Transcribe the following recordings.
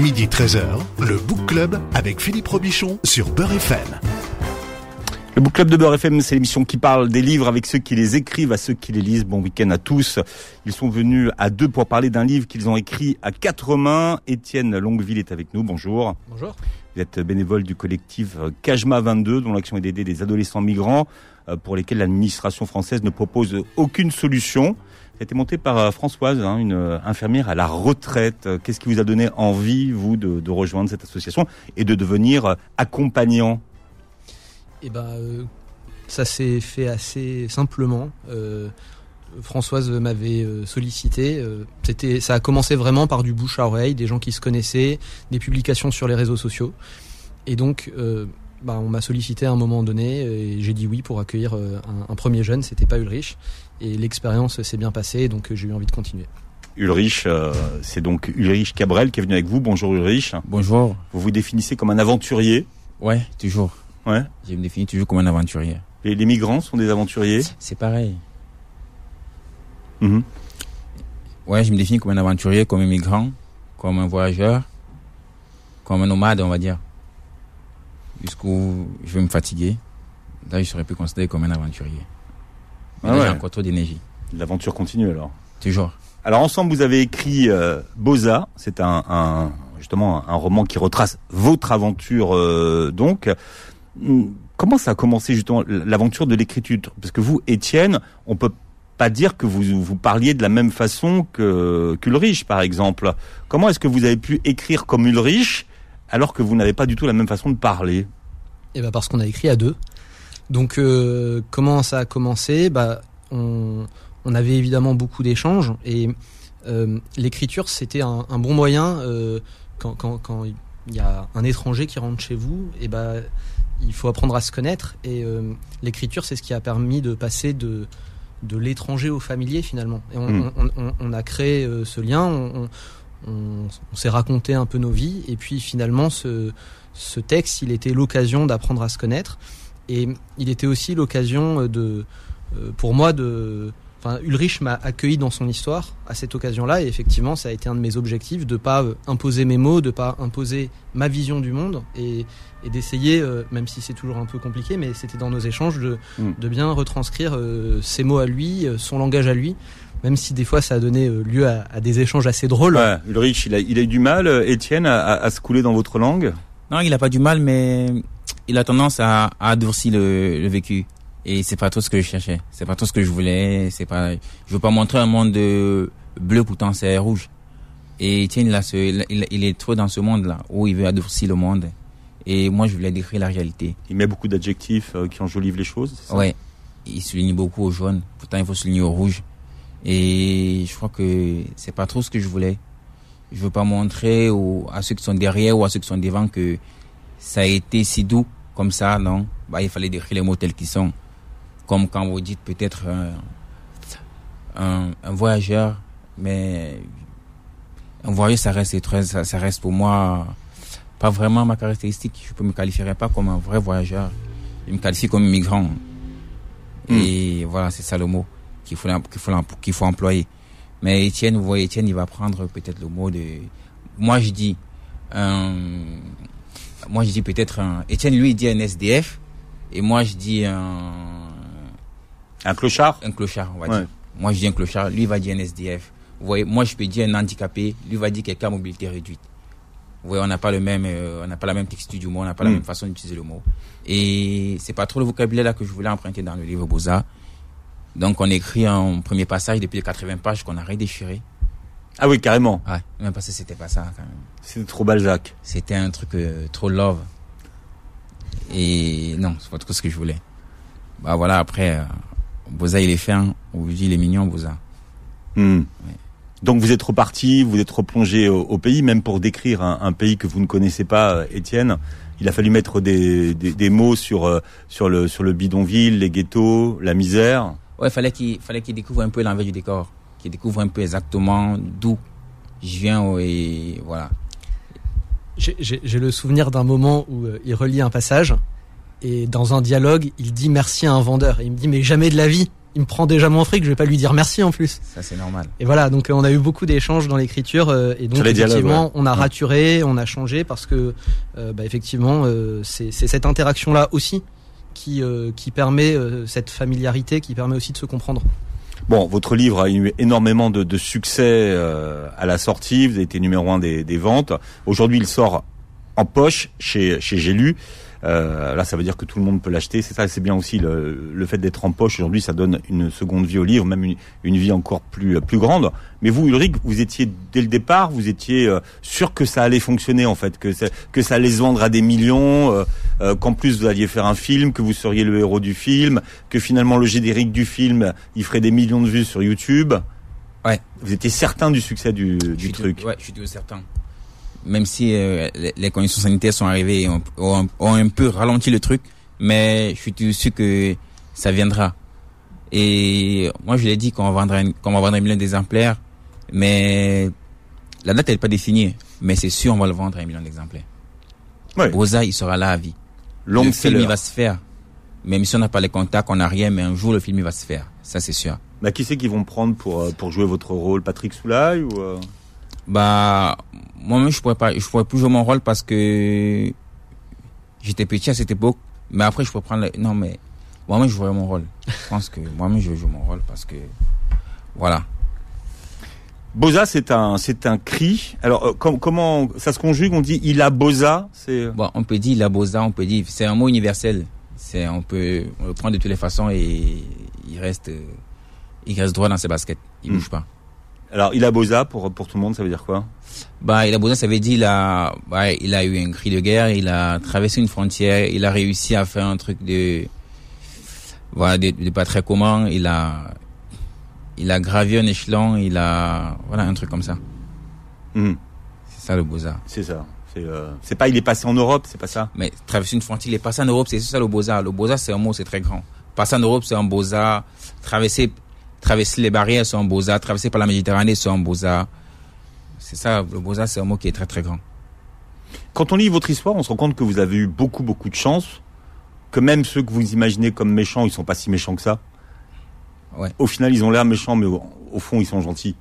Midi 13h, le Book Club avec Philippe Robichon sur Beurre FM. Le Book Club de Beurre FM, c'est l'émission qui parle des livres avec ceux qui les écrivent, à ceux qui les lisent. Bon week-end à tous. Ils sont venus à deux pour parler d'un livre qu'ils ont écrit à quatre mains. Étienne Longueville est avec nous. Bonjour. Bonjour. Vous êtes bénévole du collectif Kajma 22, dont l'action est d'aider des adolescents migrants euh, pour lesquels l'administration française ne propose aucune solution. Ça a été monté par euh, Françoise, hein, une euh, infirmière à la retraite. Qu'est-ce qui vous a donné envie, vous, de, rejoindre cette association et de devenir accompagnant? Eh ben, euh, ça s'est fait assez simplement. Euh, Françoise m'avait euh, sollicité. euh, C'était, ça a commencé vraiment par du bouche à oreille, des gens qui se connaissaient, des publications sur les réseaux sociaux. Et donc, euh, bah, on m'a sollicité à un moment donné et j'ai dit oui pour accueillir euh, un, un premier jeune. C'était pas Ulrich. Et l'expérience s'est bien passée, donc euh, j'ai eu envie de continuer. Ulrich, euh, c'est donc Ulrich Cabrel qui est venu avec vous. Bonjour Ulrich. Bonjour. Vous vous définissez comme un aventurier. Ouais, toujours. Ouais. Je me définis toujours comme un aventurier. Et les migrants sont des aventuriers. C'est pareil. Mhm. Ouais, je me définis comme un aventurier, comme un migrant, comme un voyageur, comme un nomade, on va dire. Jusqu'où je vais me fatiguer. Là, je serais plus considéré comme un aventurier. Mais Ah ouais. j'ai encore trop d'énergie. L'aventure continue alors. Toujours. Alors ensemble, vous avez écrit euh, Boza. C'est un, un- justement un roman qui retrace votre aventure. euh, donc, Hum, comment ça a commencé justement l'aventure de l'écriture? Parce que vous, Étienne, on peut pas dire que vous vous parliez de la même façon que qu'Ulrich, par exemple. Comment est-ce que vous avez pu écrire comme Ulrich alors que vous n'avez pas du tout la même façon de parler? Et bah parce qu'on a écrit à deux. Donc euh, comment ça a commencé? Bah on, on avait évidemment beaucoup d'échanges et euh, l'écriture c'était un, un bon moyen euh, quand, quand, quand il y a un étranger qui rentre chez vous et bah il faut apprendre à se connaître et euh, l'écriture c'est ce qui a permis de passer de de l'étranger au familier finalement. Et on, Mm. on, on- on a créé ce lien on s'est raconté un peu nos vies et puis finalement ce ce texte, il était l'occasion d'apprendre à se connaître et il était aussi l'occasion euh, de, euh, pour moi, de. Enfin, Ulrich m'a accueilli dans son histoire à cette occasion-là et effectivement, ça a été un de mes objectifs de pas euh, imposer mes mots, de pas imposer ma vision du monde et, et d'essayer, euh, même si c'est toujours un peu compliqué, mais c'était dans nos échanges de, Mm. de bien retranscrire euh, ses mots à lui, euh, son langage à lui, même si des fois ça a donné lieu à, à des échanges assez drôles. Ouais, Ulrich, il a, il a eu du mal, Étienne, à, à- à se couler dans votre langue? Non, il a pas du mal, mais il a tendance à, à adoucir le, le vécu. Et c'est pas tout ce que je cherchais. C'est pas tout ce que je voulais. C'est pas, je veux pas montrer un monde de bleu, pourtant c'est rouge. Et a ce, il, il est trop dans ce monde-là, où il veut adoucir le monde. Et moi, je voulais décrire la réalité. Il met beaucoup d'adjectifs euh, qui enjolivent les choses. c'est ça? Ouais. Il souligne beaucoup au jaune. Pourtant, il faut souligner au rouge. Et je crois que c'est pas trop ce que je voulais. Je veux pas montrer aux, à ceux qui sont derrière ou à ceux qui sont devant que ça a été si doux comme ça, non? Bah, il fallait décrire les mots tels qu'ils sont. Comme quand vous dites peut-être un, un, un voyageur, mais un voyageur, ça reste, ça, ça reste pour moi pas vraiment ma caractéristique. Je ne me qualifierais pas comme un vrai voyageur. Je me qualifie comme migrant. Et voilà, c'est ça le mot qu'il faut, qu'il faut, qu'il faut employer. Mais Étienne, vous voyez, Étienne, il va prendre peut-être le mot de. Moi, je dis. un moi, je dis peut-être un. Étienne, lui, il dit un SDF. Et moi, je dis un. Un clochard Un clochard, on va Ouais. dire. Moi, je dis un clochard. Lui, il va dire un SDF. Vous voyez, moi, je peux dire un handicapé. Lui, va dire quelqu'un à mobilité réduite. Vous voyez, on n'a pas le même, euh, on n'a pas la même texture du mot, on n'a pas la Mm. même façon d'utiliser le mot. Et c'est pas trop le vocabulaire là que je voulais emprunter dans le livre Beaux-Arts. Donc, on écrit un premier passage depuis les 80 pages qu'on a redéchiré. Ah oui, carrément. Ouais, même parce que c'était pas ça quand même. C'est trop Balzac. C'était un truc euh, trop love. Et non, c'est pas trop ce que je voulais. Bah voilà, après, euh, Beaux-Arts, il est fin. On vous dit, il est mignon, Beaux-Arts. Hmm. Donc vous êtes reparti, vous êtes replongé au, au pays, même pour décrire un, un pays que vous ne connaissez pas, euh, Étienne. Il a fallu mettre des, des, des mots sur euh, sur le sur le bidonville, les ghettos, la misère. Ouais, fallait qu'il fallait qu'il découvre un peu l'envers du décor, qu'il découvre un peu exactement d'où je viens et voilà. J'ai- le souvenir d'un moment où euh, il relit un passage et dans un dialogue, il dit merci à un vendeur. Et il me dit mais jamais de la vie, il me prend déjà mon fric, je vais pas lui dire merci en plus. Ça, c'est normal. Et voilà, donc euh, on a eu beaucoup d'échanges dans l'écriture euh, et donc effectivement ouais. on a Ouais. raturé, on a changé parce que euh, bah, effectivement euh, c'est c'est cette interaction là aussi qui euh, qui permet euh, cette familiarité, qui permet aussi de se comprendre. Bon, votre livre a eu énormément de, succès euh, à la sortie. Vous avez été numéro un des, des ventes. Aujourd'hui, il sort en poche chez chez J'ai lu. Euh, là, ça veut dire que tout le monde peut l'acheter. C'est ça, c'est bien aussi le, le fait d'être en poche. Aujourd'hui, ça donne une seconde vie au livre, même une, une vie encore plus plus grande. Mais vous, Ulrich, vous étiez dès le départ, vous étiez euh, sûr que ça allait fonctionner en fait, que ça, que ça allait se vendre à des millions, euh, euh, qu'en plus vous alliez faire un film, que vous seriez le héros du film, que finalement le générique du film, il ferait des millions de vues sur YouTube. Ouais. Vous étiez certain du succès du, Je du suis truc. tout- ouais, je suis tout certain. Même si euh, les, les conditions sanitaires sont arrivées et ont, ont- ont un peu ralenti le truc, mais je suis tout sûr que ça viendra. Et moi, je l'ai dit qu'on va vendre un, qu'on va vendre un million d'exemplaires, mais la date n'est pas définie. Mais c'est sûr, on va le vendre à un million d'exemplaires. Ouais. Boza, il sera là à vie. Long le film, il va se faire. Même si on n'a pas les contacts, on n'a rien, mais un jour, le film, il va se faire. Ça, c'est sûr. Bah, qui c'est qu'ils vont prendre pour euh, pour jouer votre rôle, Patrick Soulaille ou euh? Bah, moi-même, je pourrais pas, je pourrais plus jouer mon rôle parce que j'étais petit à cette époque. Mais après, je pourrais prendre, le- non, mais moi-même, je jouerais mon rôle. Je pense que moi-même, je joue mon rôle parce que, voilà. Boza, c'est un c'est un cri. Alors euh, com- comment ça se conjugue? On dit il a Boza. C'est Bon, on peut dire la bosa, on peut dire, c'est un mot universel. C'est, on peut, on le prend de toutes les façons et il reste, euh, il reste droit dans ses baskets. Il Hmm. bouge pas. Alors il a Boza pour pour tout le monde, ça veut dire quoi? Bah, il a besoin, ça veut dire, il a, bah, il a eu un cri de guerre, il a traversé une frontière, il a réussi à faire un truc de, voilà, de, de pas très commun, il a, il a gravi un échelon, il a, voilà, un truc comme ça. Mhm. C'est ça le beaux-arts. C'est ça. C'est euh, c'est pas il est passé en Europe, c'est pas ça? Mais traverser une frontière, il est passé en Europe, c'est ça le beaux-arts. Le beaux-arts, c'est un mot, c'est très grand. Passer en Europe, c'est un beaux-arts. Traverser, traverser les barrières, c'est un beaux-arts. Traverser par la Méditerranée, c'est un beaux-arts. C'est ça, le beaux-arts, c'est un mot qui est très très grand. Quand on lit votre histoire, on se rend compte que vous avez eu beaucoup beaucoup de chance, que même ceux que vous imaginez comme méchants, ils sont pas si méchants que ça. Ouais. Au final, ils ont l'air méchants, mais au, au fond, ils sont gentils.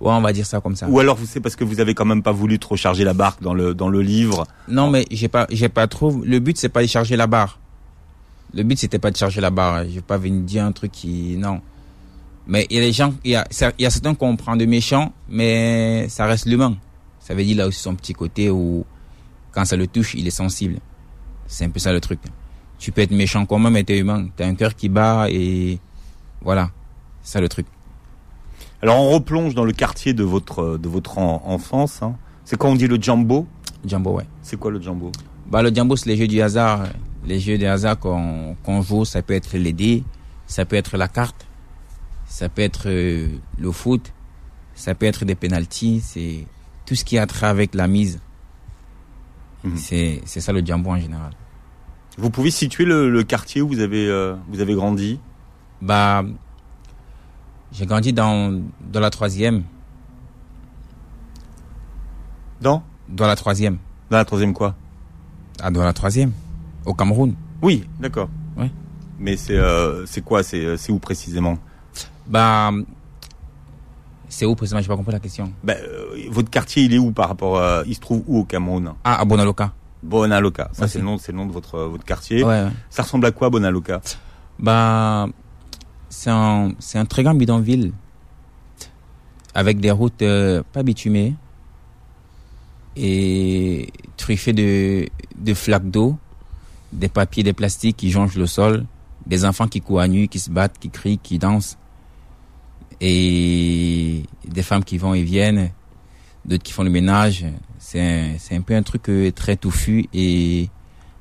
Ouais, on va dire ça comme ça. Ou alors, vous c'est parce que vous avez quand même pas voulu trop charger la barque dans le dans le livre. Non, mais j'ai pas, j'ai pas trop. Le but, c'est pas de charger la barre. Le but, c'était pas de charger la barre. J'ai pas venu dire un truc qui, non. Mais il y a des gens, il y a, il y a certains qu'on prend de méchants, mais ça reste l'humain. Ça veut dire là aussi son petit côté où, quand ça le touche, il est sensible. C'est un peu ça le truc. Tu peux être méchant quand même, mais t'es humain. T'as un cœur qui bat et voilà. C'est ça le truc. Alors, on replonge dans le quartier de votre de votre en- enfance. hein. C'est quand on dit le Jumbo. Jumbo, ouais. C'est quoi le Jumbo Bah, le Jumbo, c'est les jeux du hasard. Les jeux du hasard qu'on qu'on joue, ça peut être les dés, ça peut être la carte, ça peut être euh, le foot, ça peut être des pénalties, c'est tout ce qui a trait avec la mise. Mhm. C'est ça le Jumbo en général. Vous pouvez situer le, le quartier où vous avez euh, vous avez grandi? Bah, j'ai grandi dans, dans la troisième, Dans? Dans la troisième, Dans la troisième quoi? Ah, dans la troisième, au Cameroun. Oui, d'accord. Ouais. Mais c'est euh, quoi? C'est c'est où précisément? Bah, c'est où précisément, j'ai pas compris la question. Ben, euh, Votre quartier, il est où par rapport à... Il se trouve où au Cameroun? Ah, à Bonaloka. Bonaloka. Ça, c'est c'est- le nom, c'est le nom de votre votre quartier. Ouais, ouais. Ça ressemble à quoi Bonaloka? Bah, c'est un, c'est un très grand bidonville avec des routes euh, pas bitumées et truffées de, de flaques d'eau, des papiers, des plastiques qui jonchent le sol, des enfants qui courent à nu, qui se battent, qui crient, qui dansent et des femmes qui vont et viennent, d'autres qui font le ménage. C'est un, c'est un peu un truc euh, très touffu et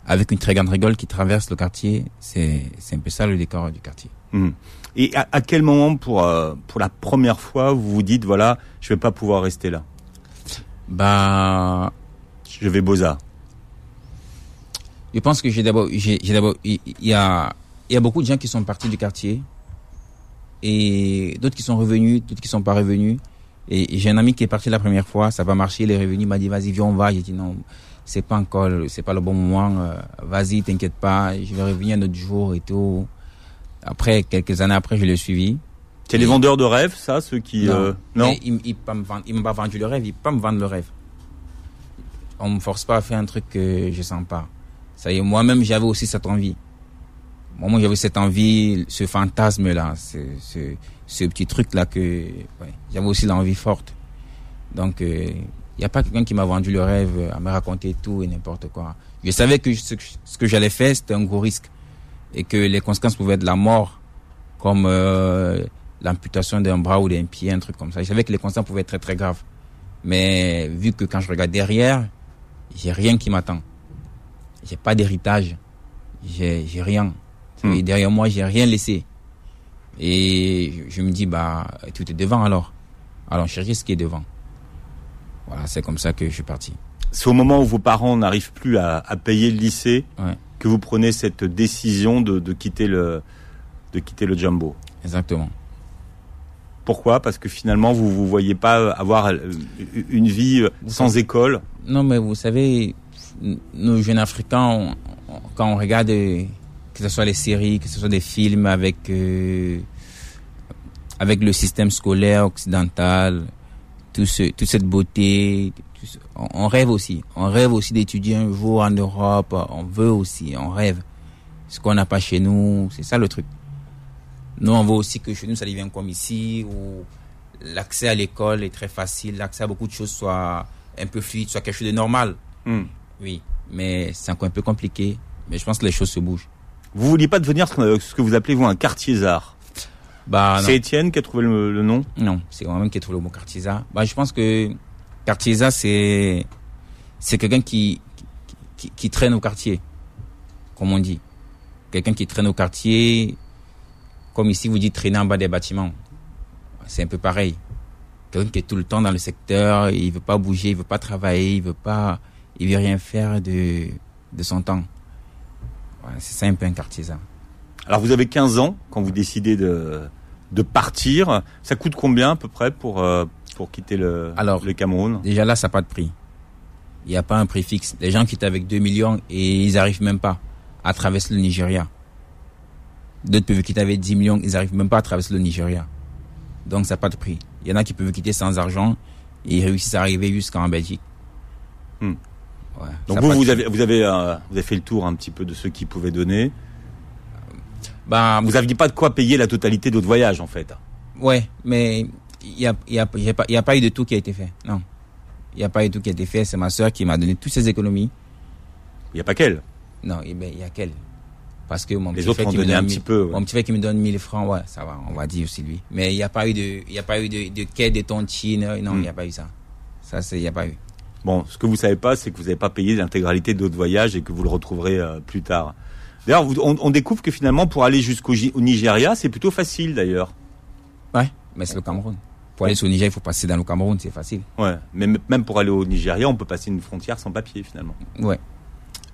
avec une très grande rigole qui traverse le quartier. C'est, c'est un peu ça le décor du quartier. Mhm. Et à, à quel moment, pour euh, pour la première fois, vous vous dites voilà, je vais pas pouvoir rester là? Bah, Je vais Boza. je pense que j'ai d'abord, j'ai, j'ai d'abord, il y a, il y a beaucoup de gens qui sont partis du quartier et d'autres qui sont revenus, d'autres qui sont pas revenus. Et j'ai un ami qui est parti la première fois, ça va marcher, il est revenu, il m'a dit vas-y viens on va. J'ai dit non, c'est pas encore, c'est pas le bon moment. euh, vas-y, t'inquiète pas, je vais revenir un autre jour et tout. Après, quelques années après, je l'ai suivi. C'est les vendeurs de rêves, ça, ceux qui... Non. euh, non Mais il, il, m'a pas vendu le rêve, il peut pas me vendre le rêve. On me force pas à faire un truc que je sens pas. Ça y est, moi-même, j'avais aussi cette envie. Moi, j'avais cette envie, ce fantasme-là, ce, ce, ce petit truc-là que, ouais, j'avais aussi l'envie forte. Donc, il n'y a pas quelqu'un qui m'a vendu le rêve euh, à me raconter tout et n'importe quoi. Je savais que ce, que- j'allais faire, c'était un gros risque. Et que les conséquences pouvaient être la mort, comme euh, l'amputation d'un bras ou d'un pied, un truc comme ça. Je savais que les conséquences pouvaient être très très graves. Mais vu que quand je regarde derrière, j'ai rien qui m'attend. J'ai pas d'héritage. J'ai rien. Hmm. Et derrière moi, j'ai rien laissé. Et je, me dis, bah, tout est devant alors. Alors, chercher ce qui est devant. Voilà, c'est comme ça que je suis parti. C'est au moment où vos parents n'arrivent plus à, à payer le lycée Ouais. que vous prenez cette décision de, de quitter le de quitter le jumbo. Exactement. Pourquoi? Parce que finalement vous vous voyez pas avoir euh, une vie euh, sans école? Non, mais vous savez, nos jeunes Africains, on- on- quand on regarde, euh, que ce soit les séries, que ce soit des films avec, euh, avec le système scolaire occidental, tout ce, toute cette beauté, tout ce- on, on rêve aussi. On rêve aussi d'étudier un jour en Europe. On veut aussi, on rêve. Ce qu'on n'a pas chez nous, c'est ça le truc. Nous, on veut aussi que chez nous, ça devienne comme ici, où l'accès à l'école est très facile, l'accès à beaucoup de choses soit un peu fluide, soit quelque chose de normal. Hmm. Oui, mais c'est encore un peu compliqué. Mais je pense que les choses se bougent. Vous vouliez pas devenir ce que, vous appelez vous un quartier-zard. Bah. C'est Étienne qui a trouvé le, le nom. Non, c'est moi-même qui ai trouvé le mot Cartiza. Bah, je pense que Cartiza, c'est, c'est quelqu'un qui, qui, qui- qui traîne au quartier, comme on dit. Quelqu'un qui traîne au quartier, comme ici vous dites traîner en bas des bâtiments. C'est un peu pareil. Quelqu'un qui est tout le temps dans le secteur, il veut pas bouger, il veut pas travailler, il veut pas, il veut rien faire de, de son temps. C'est ça un peu un Cartiza. Alors vous avez 15 ans quand vous décidez de de partir. Ça coûte combien à peu près pour euh, pour quitter le Alors, le Cameroun? Déjà là, ça n'a pas de prix. Il n'y a pas un prix fixe. Les gens qui étaient avec 2 millions et ils n'arrivent même pas à traverser le Nigeria. D'autres peuvent quitter avec 10 millions, ils n'arrivent même pas à traverser le Nigeria. Donc ça n'a pas de prix. Il y en a qui peuvent quitter sans argent et ils réussissent à arriver jusqu'en Belgique. Hmm. Ouais, Donc vous vous avez vous avez euh, vous avez fait le tour un petit peu de ceux qui pouvaient donner. Bah, Vous aviez pas de quoi payer la totalité de votre voyage en fait. Ouais, mais il n'y a, il y a, il y a, pas- il y a pas eu de tout qui a été fait. Non. Il n'y a pas eu de tout qui a été fait. C'est ma soeur qui m'a donné toutes ses économies. Il y a pas qu'elle. Non, eh ben, il y a qu'elle. Parce que mon Les petit autres frère qui me donné donne un mille- petit peu, ouais. Mon petit frère qui me donne 1000 francs, ouais, ça va, on va dire aussi lui. Mais il n'y a pas eu de, il y a pas eu de, de quai de tontine, non, il Hmm. n'y a pas eu ça. Ça, c'est, il n'y a pas eu. Bon, ce que vous savez pas, c'est que vous n'avez pas payé l'intégralité de votre voyage et que vous le retrouverez euh, plus tard. D'ailleurs, on, on découvre que finalement, pour aller jusqu'au au Nigeria, c'est plutôt facile d'ailleurs. Ouais, mais c'est le Cameroun. Pour aller sur le Niger, il faut passer dans le Cameroun, c'est facile. Ouais, mais même pour aller au Nigeria, on peut passer une frontière sans papier finalement. Ouais.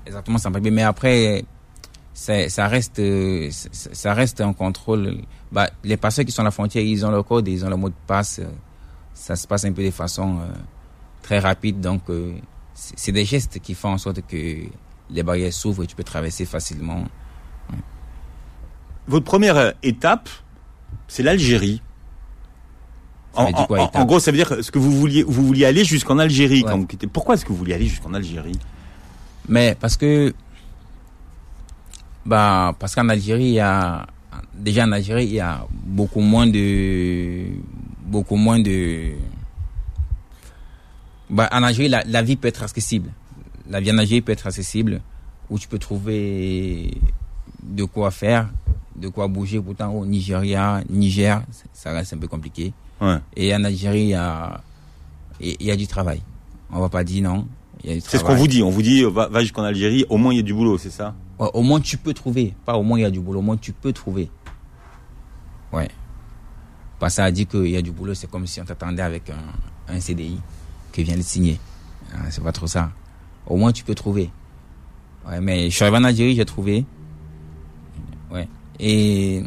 Exactement, sans papier. Mais après, ça reste, euh, ça reste un contrôle. Bah, les passeurs qui sont à la frontière, ils ont leur code, ils ont le mot de passe. Ça se passe un peu de façon euh, très rapide. Donc, euh, c'est des gestes qui font en sorte que les barrières s'ouvrent et tu peux traverser facilement. Votre première euh, étape, c'est l'Algérie. En, quoi, en- en étape gros, ça veut dire ce que vous vouliez, vous vouliez aller jusqu'en Algérie Ouais. quand vous quittez. Pourquoi est-ce que vous vouliez aller jusqu'en Algérie? Mais parce que, bah, parce qu'en Algérie, il y a, déjà en Algérie, il y a beaucoup moins de, beaucoup moins de, bah, en Algérie, la, la vie peut être accessible. La vie en Algérie peut être accessible, où tu peux trouver de quoi faire, de quoi bouger. Pourtant, au Nigeria, Niger, ça reste un peu compliqué. Ouais. Et en Algérie, il y a, il y a du travail. On va pas dire non. C'est ce qu'on vous dit. On vous dit, va, va jusqu'en Algérie, au moins il y a du boulot, c'est ça? Ouais, au moins tu peux trouver. Pas au moins il y a du boulot, au moins tu peux trouver. Ouais. Pas ça a dit qu'il y a du boulot, c'est comme si on t'attendait avec un, un CDI qui vient de signer. Ah, c'est pas trop ça. Au moins tu peux trouver. Ouais, mais je suis arrivé en Algérie, j'ai trouvé. Ouais. Et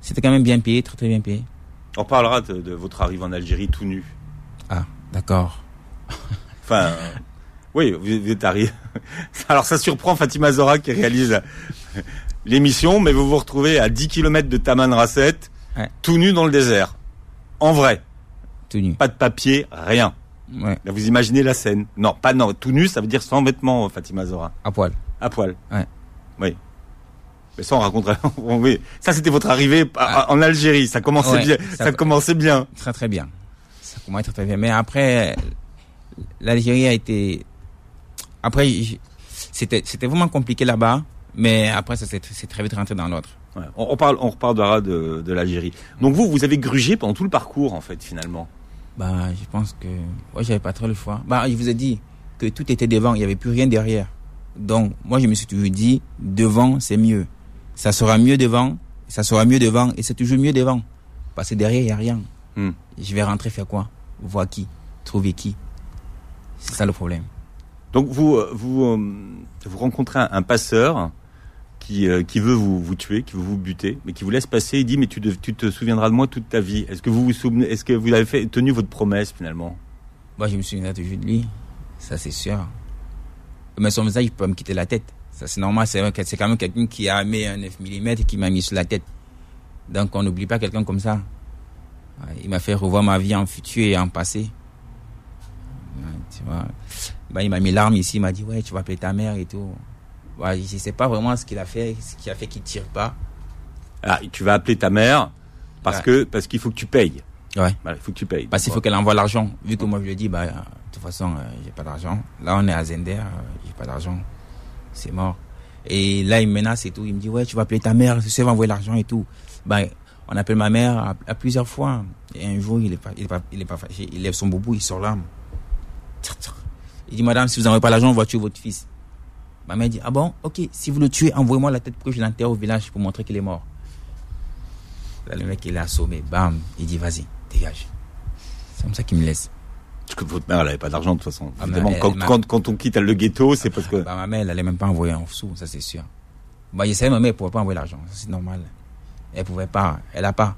c'était quand même bien payé, très très bien payé. On parlera de, de votre arrivée en Algérie tout nu. Ah, d'accord. Enfin, euh, oui, vous, vous êtes arrivé. Alors ça surprend Fatima Zora qui réalise l'émission, mais vous vous retrouvez à 10 km de Taman Rasset, Ouais. tout nu dans le désert. En vrai, Tout nu. pas de papier, rien. Ouais, Là, vous imaginez la scène. Non, pas non, tout nu, ça veut dire sans vêtements, Fatima Zora. à poil. À poil. Ouais. Oui. Mais ça, on raconterait. oui. Ça, c'était votre arrivée à- Ah. en Algérie. Ça commençait Ouais, bien. ça- Ça, commençait bien. Très très bien. Ça commence très très bien. Mais après, l'Algérie a été. Après, c'était c'était vraiment compliqué là-bas. Mais après, ça s'est c'est très vite rentré dans l'autre. Ouais. On, on parle, on reparlera de, de l'Algérie. Donc vous, vous avez grugé pendant tout le parcours, en fait, finalement. Bah, je pense que. Ouais, j'avais pas trop le choix. Bah, je vous ai dit que tout était devant, il n'y avait plus rien derrière. Donc, moi, je me suis toujours dit, devant, c'est mieux. Ça sera mieux devant, ça sera mieux devant, et c'est toujours mieux devant. Parce que derrière, il n'y a rien. Hmm. Je vais rentrer faire quoi? Voir qui? Trouver qui? C'est ça le problème. Donc vous, euh, vous, euh, vous rencontrez un, un passeur qui, euh, qui veut vous, tuer, qui veut vous buter, mais qui vous laisse passer. Il dit mais tu, te souviendras de moi toute ta vie. Est-ce que vous avez tenu votre promesse finalement? Moi, je me souviendrai toujours de lui. Ça, c'est sûr. Mais son visage, il peut me quitter la tête. Ça, c'est normal. C'est quand même quelqu'un qui a mis un 9 mm et qui m'a mis sur la tête. Donc, on n'oublie pas quelqu'un comme ça. Il m'a fait revoir ma vie en futur et en passé. Tu vois. Bah, il m'a mis l'arme ici. Il m'a dit, ouais, tu vas appeler ta mère et tout. Je sais pas vraiment ce qu'il a fait, ce qui a fait qu'il tire pas. Ah, tu vas appeler ta mère parce Ouais. que parce qu'il faut que tu payes. Ouais. Il faut que tu payes. Parce qu'il faut qu'elle envoie l'argent. Vu que moi je lui ai dit, bah, de toute façon, euh, j'ai pas d'argent. Là, on est à Zender, euh, j'ai pas d'argent. C'est mort. Et là, il me menace et tout. Il me dit, ouais, tu vas appeler ta mère, tu sais, va envoyer l'argent et tout. Bah, on appelle ma mère à, à plusieurs fois. Et un jour, il est pas, il est pas, il est pas fâché. Il lève son boubou, il sort l'arme. Il dit, madame, si vous n'envoyez pas l'argent, on va tuer votre fils. Ma mère dit, ah bon, ok, si vous le tuez, envoyez-moi la tête pour que je l'enterre au village pour montrer qu'il est mort. Là, le mec, il est assommé. Bam. Il dit, vas-y, dégage. C'est comme ça qu'il me laisse. Parce que votre mère, elle avait pas d'argent de toute façon. Ah, Évidemment, mais elle quand, quand, quand on quitte le ghetto, c'est parce que. Bah, ma mère, elle allait même pas envoyer un sou, ça c'est sûr. Bah, je savais, ma mère, elle pouvait pas envoyer l'argent, c'est normal. Elle pouvait pas, elle a pas.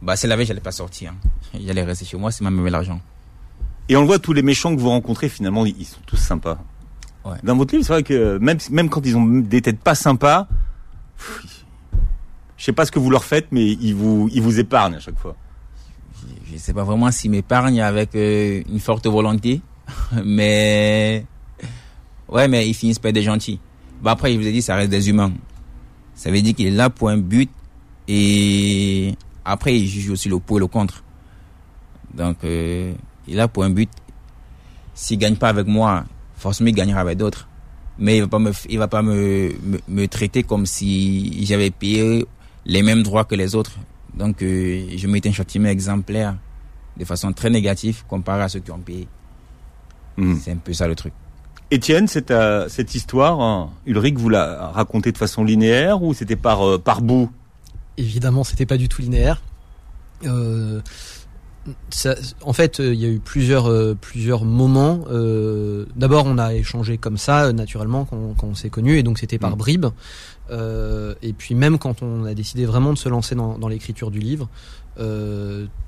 Bah, si elle avait, j'allais pas sortir. hein. J'allais rester chez moi si ma mère l'argent. Et on le voit, tous les méchants que vous rencontrez, finalement, ils sont tous sympas. Ouais. Dans votre livre, c'est vrai que même, même quand ils ont des têtes pas sympas, pff, je sais pas ce que vous leur faites, mais ils vous, ils vous épargnent à chaque fois. Je, je sais pas vraiment s'ils m'épargnent avec euh, une forte volonté, mais ouais, mais ils finissent par être des gentils. Bah après, je vous ai dit, ça reste des humains. Ça veut dire qu'il est là pour un but et après, il juge aussi le pour et le contre. Donc, euh, il est là pour un but. S'il gagne pas avec moi, forcément, il gagnera avec d'autres. Mais il va pas me, il va pas me, me, me traiter comme si j'avais payé les mêmes droits que les autres. Donc, euh, je mets un châtiment exemplaire de façon très négative comparé à ceux qui ont payé. Mhm. C'est un peu ça le truc. Étienne, cette, euh, cette histoire, hein, Ulrich vous l'a racontée de façon linéaire ou c'était par, euh, par bout? Évidemment, c'était pas du tout linéaire. Euh, ça- en fait, euh, il y a eu plusieurs euh, plusieurs moments. Euh, D'abord, on a échangé comme ça, euh, naturellement, quand, quand on s'est connus, et donc c'était par Mm. bribes. Et puis même quand on a décidé vraiment de se lancer dans, dans l'écriture du livre,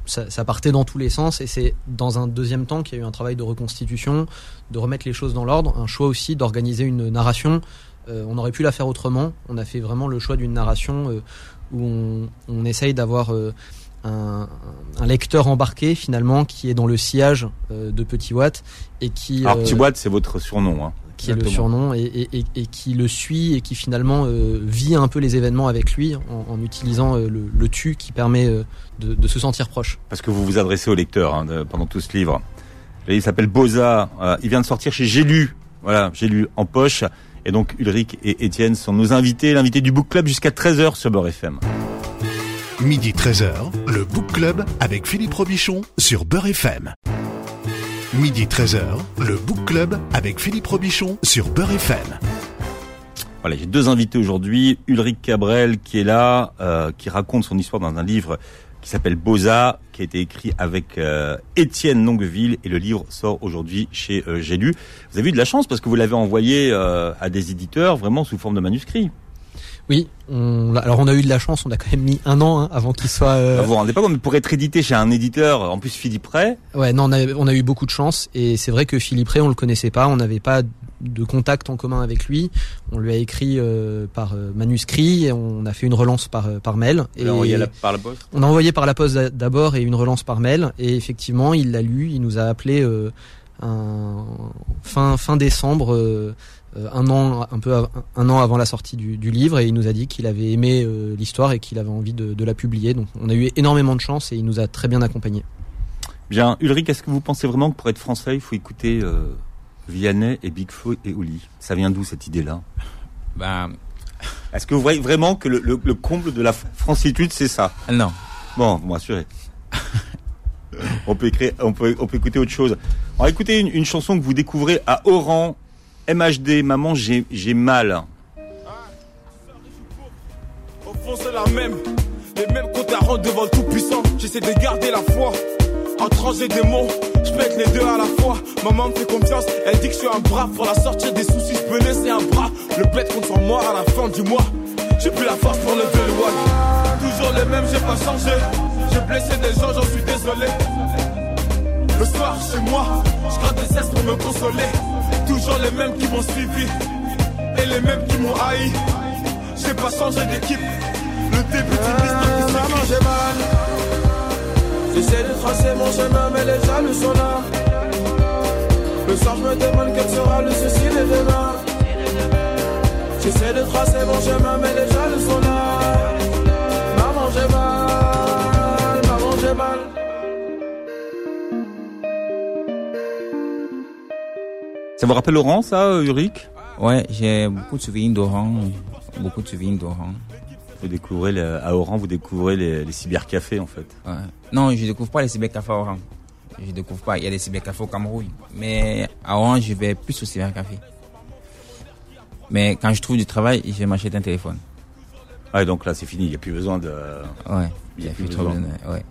ça, ça partait dans tous les sens. Et c'est dans un deuxième temps qu'il y a eu un travail de reconstitution, de remettre les choses dans l'ordre, un choix aussi d'organiser une narration. On aurait pu la faire autrement. On a fait vraiment le choix d'une narration où on, on essaye d'avoir un, un lecteur embarqué finalement qui est dans le sillage euh, de Petit Watt et qui Alors, euh, Petit Watt, c'est votre surnom. Hein. qui est le Exactement. surnom et, et- et- et qui le suit et qui finalement euh, vit un peu les événements avec lui en, en utilisant euh, le, le tu qui permet euh, de, de se sentir proche. Parce que vous vous adressez au lecteur hein, de- pendant tout ce livre. Livre s'appelle Boza. euh, il vient de sortir chez J'ai lu. Voilà, J'ai lu en poche. Et donc Ulrich et Étienne sont nos invités, l'invité du Book Club jusqu'à 13h sur Beurre FM. Midi 13h, le Book Club avec Philippe Robichon sur Beurre FM. Midi 13h, le Book Club avec Philippe Robichon sur Beurre FM. Voilà, j'ai deux invités aujourd'hui. Ulrich Cabrel qui est là, euh, qui raconte son histoire dans un livre qui s'appelle Boza, qui a été écrit avec euh, Étienne Longueville et le livre sort aujourd'hui chez euh. Vous avez eu de la chance parce que vous l'avez envoyé euh, à des éditeurs vraiment sous forme de manuscrit. Oui, on, alors on a eu de la chance, on a quand même mis un an hein, avant qu'il soit. euh, Vous vous rendez pas compte, mais pour être édité chez un éditeur, en plus Philippe Ray, Ouais, non, on a, on a eu beaucoup de chance et c'est vrai que Philippe Ray, on le connaissait pas, on n'avait pas de contact en commun avec lui. On lui a écrit par manuscrit, et on a fait une relance par par mail. Et on a envoyé par la poste. On a envoyé par la poste d'abord et une relance par mail. Et effectivement, il l'a lu. Il nous a appelé un fin fin décembre euh, un an, un peu un an avant la sortie du, livre, et il nous a dit qu'il avait aimé euh, l'histoire et qu'il avait envie de, la publier. Donc, on a eu énormément de chance et il nous a très bien accompagnés. Bien, Ulrich, est-ce que vous pensez vraiment que pour être français, il faut écouter euh, Vianney et Bigfoot et Oli? Ça vient d'où cette idée-là? Bah... Est-ce que vous voyez vraiment que le, comble de la francitude, c'est ça? Non. Bon, vous m'assurez. on peut écrire, on peut, on peut écouter autre chose. On va écouter une, une chanson que vous découvrez à Oran MHD, maman, j'ai mal. Au fond, c'est la même. Les mêmes rendre devant le tout-puissant. J'essaie de garder la foi. En trancher des mots, je pète les deux à la fois. Maman me fait confiance, elle dit que je suis un bras. Pour la sortir des soucis, je peux laisser un bras. Le bête contre moi à la fin du mois. J'ai plus la force pour lever le one. Toujours les mêmes, j'ai pas changé. J'ai blessé des gens, j'en suis désolé. Le soir, chez moi, je gratte des cesses pour me consoler. Toujours les mêmes qui m'ont suivi et les mêmes qui m'ont haï. J'ai pas changé d'équipe. Le début d'une histoire qui Maman, j'ai mal. J'essaie de tracer mon chemin, mais les jaloux sont là. Le soir, je me demande quel sera le souci de demain. J'essaie de tracer mon chemin, mais les jaloux sont là. Ça vous rappelle Oran, ça, Ulrich? Ouais, j'ai beaucoup de souvenirs d'Oran. Beaucoup de souvenirs d'Oran. Vous découvrez à Oran, vous découvrez les, cybercafés en fait. Ouais. Non, je découvre pas les cybercafés à Oran. Je découvre pas. Il y a des cybercafés au Cameroun, mais à Oran, je vais plus au cybercafé. Mais quand je trouve du travail, je vais m'acheter un téléphone. Ouais, donc là c'est fini, il n'y a plus besoin de. Ouais. Il n'y a, plus besoin. ouais.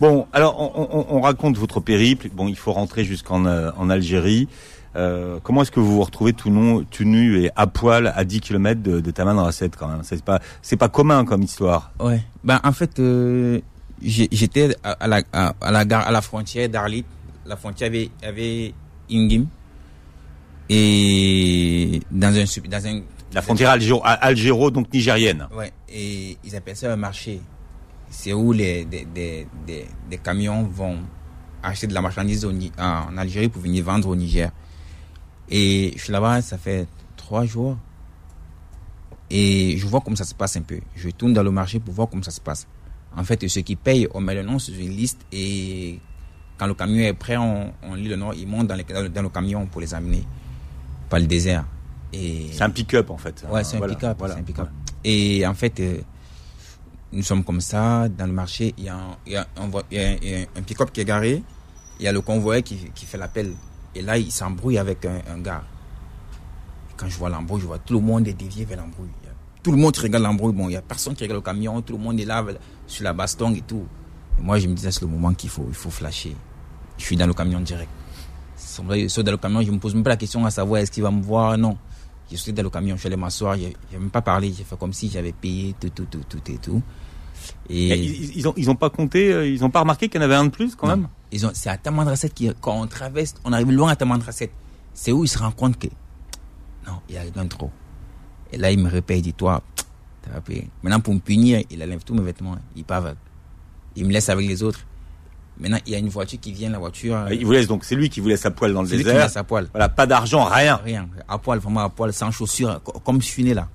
Bon, alors on, raconte votre périple. Bon, il faut rentrer jusqu'en euh, en Algérie. Euh, comment est-ce que vous vous retrouvez tout, nu et à poil à 10 km de, de Taman quand même? C'est pas c'est pas commun comme histoire. Ouais. Ben en fait euh, j'étais à, la à, la gare à la frontière d'Arlit. La frontière avait avait Ingim et dans un dans un la frontière algéro, algéro donc nigérienne. Ouais. Et ils appellent ça un marché. C'est où les des, des, des, des, camions vont acheter de la marchandise en Algérie pour venir vendre au Niger. Et je suis là-bas, ça fait trois jours. Et je vois comment ça se passe un peu. Je tourne dans le marché pour voir comment ça se passe. En fait, ceux qui payent, on met le nom sur une liste et quand le camion est prêt, on, lit le nom, ils montent dans, les, dans, le camion pour les amener par le désert. C'est un pick-up en fait. Ouais, c'est un pick-up. Et en fait, euh, nous sommes comme ça dans le marché. Il y a un, pick-up qui est garé. Il y a le convoyeur qui, qui fait l'appel et là, il s'embrouille avec un, gars. quand je vois l'embrouille, je vois tout le monde est dévié vers l'embrouille. Tout le monde regarde l'embrouille. Bon, il n'y a personne qui regarde le camion. Tout le monde est là sur la baston et tout. Et moi, je me disais, c'est le moment qu'il faut, il faut flasher. Je suis dans le camion direct. Je suis dans le camion, je me pose même pas la question à savoir est-ce qu'il va me voir? Non. Je suis dans le camion, je suis allé m'asseoir, je n'ai même pas parlé. J'ai fait comme si j'avais payé tout, tout, tout, tout et tout. Et ils, ils, ont ils ont pas compté, euh, ils ont pas remarqué qu'il y en avait un de plus quand même. Ils ont c'est à Tamandraset qui quand on traverse, on arrive loin à Tamandraset. C'est où ils se rendent compte que non, il y a rien trop. Et là il me répète, il dit toi, t'as payé. Maintenant pour me punir, il enlève tous mes vêtements, il part. Il me laisse avec les autres. Maintenant, il y a une voiture qui vient, la voiture. Ah, il vous laisse donc, c'est lui qui vous laisse à poil dans le désert. Lui qui laisse à poil. Voilà, pas d'argent, rien. Rien. À poil, vraiment à poil, sans chaussures, comme je suis né là.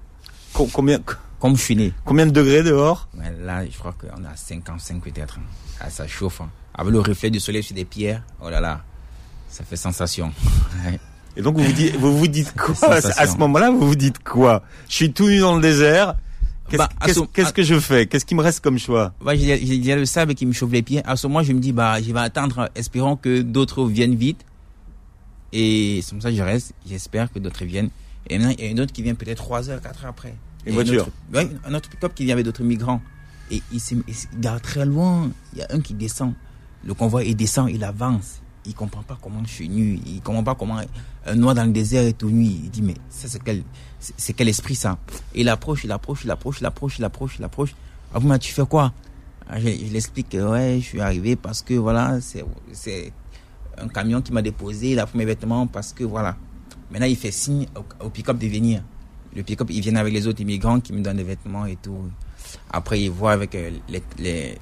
Combien, comme je suis né. Combien de degrés dehors Là, je crois qu'on a 55 peut-être. Ah, ça chauffe. Hein. Avec le reflet du soleil sur des pierres, oh là là, ça fait sensation. Et donc vous vous dites, vous vous dites quoi À ce moment-là, vous vous dites quoi? Je suis tout nu dans le désert. Qu'est-ce bah, que je fais? Qu'est-ce qui me reste comme choix? Bah, Il y, a le sable qui me chauffe les pieds. À ce moment, je me dis, bah, je vais attendre, espérant que d'autres viennent vite. Et c'est comme ça que je reste. J'espère que d'autres viennent. Et maintenant, il y a une autre qui vient peut-être 3 heures, 4 heures après. Une voiture Un autre pick-up qui vient avec d'autres migrants. Et il se garde très loin. Il y a un qui descend. Le convoi, il descend, il avance. Il comprend pas comment je suis nu. Il comprend pas comment un noir dans le désert est tout nu. Il dit, mais ça, c'est quel, c'est quel esprit ça? Il approche, il approche, il approche, il approche, il approche, il approche. Ah, mais tu fais quoi? Ah, Je, je l'explique, ouais, je suis arrivé parce que voilà, c'est un camion qui m'a déposé, il a pris mes vêtements parce que voilà. Maintenant, il fait signe au, au pick-up de venir. Le pick-up, ils viennent avec les autres immigrants qui me donnent des vêtements et tout. Après, ils voient avec euh, les, les,